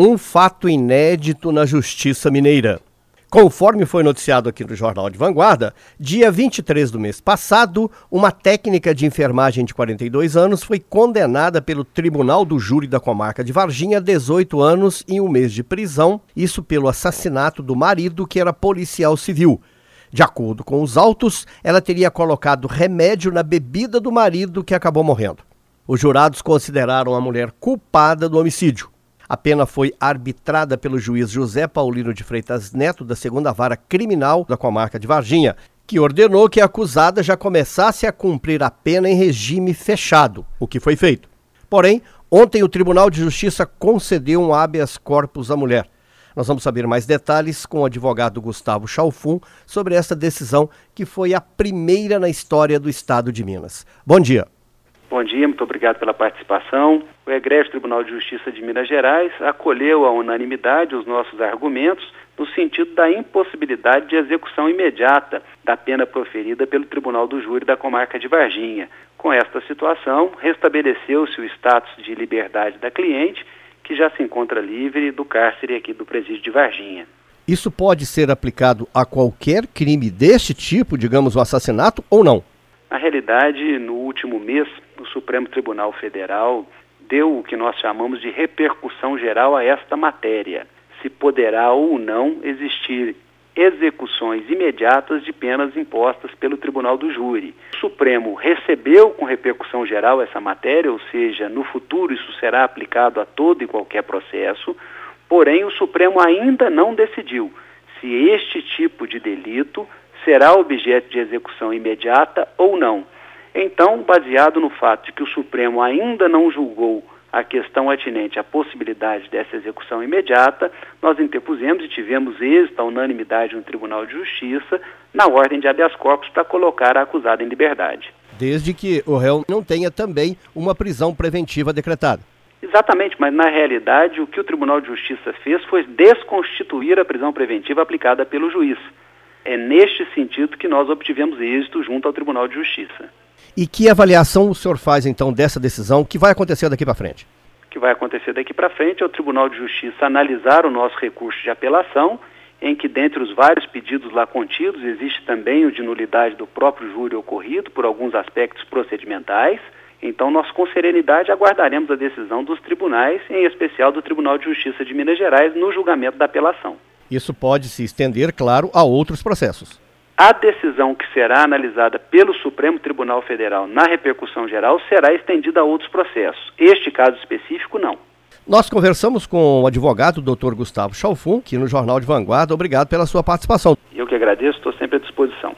um fato inédito na Justiça Mineira. Conforme foi noticiado aqui no Jornal de Vanguarda, dia 23 do mês passado, uma técnica de enfermagem de 42 anos foi condenada pelo Tribunal do Júri da Comarca de Varginha a 18 anos e um mês de prisão, isso pelo assassinato do marido, que era policial civil. De acordo com os autos, ela teria colocado remédio na bebida do marido, que acabou morrendo. Os jurados consideraram a mulher culpada do homicídio. A pena foi arbitrada pelo juiz José Paulino de Freitas Neto, da segunda vara criminal da comarca de Varginha, que ordenou que a acusada já começasse a cumprir a pena em regime fechado, o que foi feito. Porém, ontem o Tribunal de Justiça concedeu um habeas corpus à mulher. Nós vamos saber mais detalhes com o advogado Gustavo Chalfun sobre essa decisão que foi a primeira na história do estado de Minas. Bom dia. Bom dia, muito obrigado pela participação. O Egrégio Tribunal de Justiça de Minas Gerais acolheu à unanimidade os nossos argumentos no sentido da impossibilidade de execução imediata da pena proferida pelo Tribunal do Júri da Comarca de Varginha. Com esta situação, restabeleceu-se o status de liberdade da cliente, que já se encontra livre do cárcere aqui do presídio de Varginha. Isso pode ser aplicado a qualquer crime deste tipo, digamos o assassinato, ou não? Na realidade, no último mês, o Supremo Tribunal Federal deu o que nós chamamos de repercussão geral a esta matéria. Se poderá ou não existir execuções imediatas de penas impostas pelo Tribunal do Júri. O Supremo recebeu com repercussão geral essa matéria, ou seja, no futuro isso será aplicado a todo e qualquer processo, porém o Supremo ainda não decidiu se este tipo de delito será objeto de execução imediata ou não. Então, baseado no fato de que o Supremo ainda não julgou a questão atinente à possibilidade dessa execução imediata, nós interpusemos e tivemos êxito, a unanimidade no Tribunal de Justiça, na ordem de habeas corpus para colocar a acusada em liberdade. Desde que o réu não tenha também uma prisão preventiva decretada. Exatamente, mas na realidade o que o Tribunal de Justiça fez foi desconstituir a prisão preventiva aplicada pelo juiz. É neste sentido que nós obtivemos êxito junto ao Tribunal de Justiça. E que avaliação o senhor faz então dessa decisão? O que vai acontecer daqui para frente? O que vai acontecer daqui para frente é o Tribunal de Justiça analisar o nosso recurso de apelação, em que dentre os vários pedidos lá contidos existe também o de nulidade do próprio júri ocorrido por alguns aspectos procedimentais. Então, nós com serenidade aguardaremos a decisão dos tribunais, em especial do Tribunal de Justiça de Minas Gerais, no julgamento da apelação. Isso pode se estender, claro, a outros processos. A decisão que será analisada pelo Supremo Tribunal Federal na repercussão geral será estendida a outros processos. Este caso específico, não. Nós conversamos com o advogado Dr. Gustavo Chalfun, aqui no Jornal de Vanguarda. Obrigado pela sua participação. Eu que agradeço, estou sempre à disposição.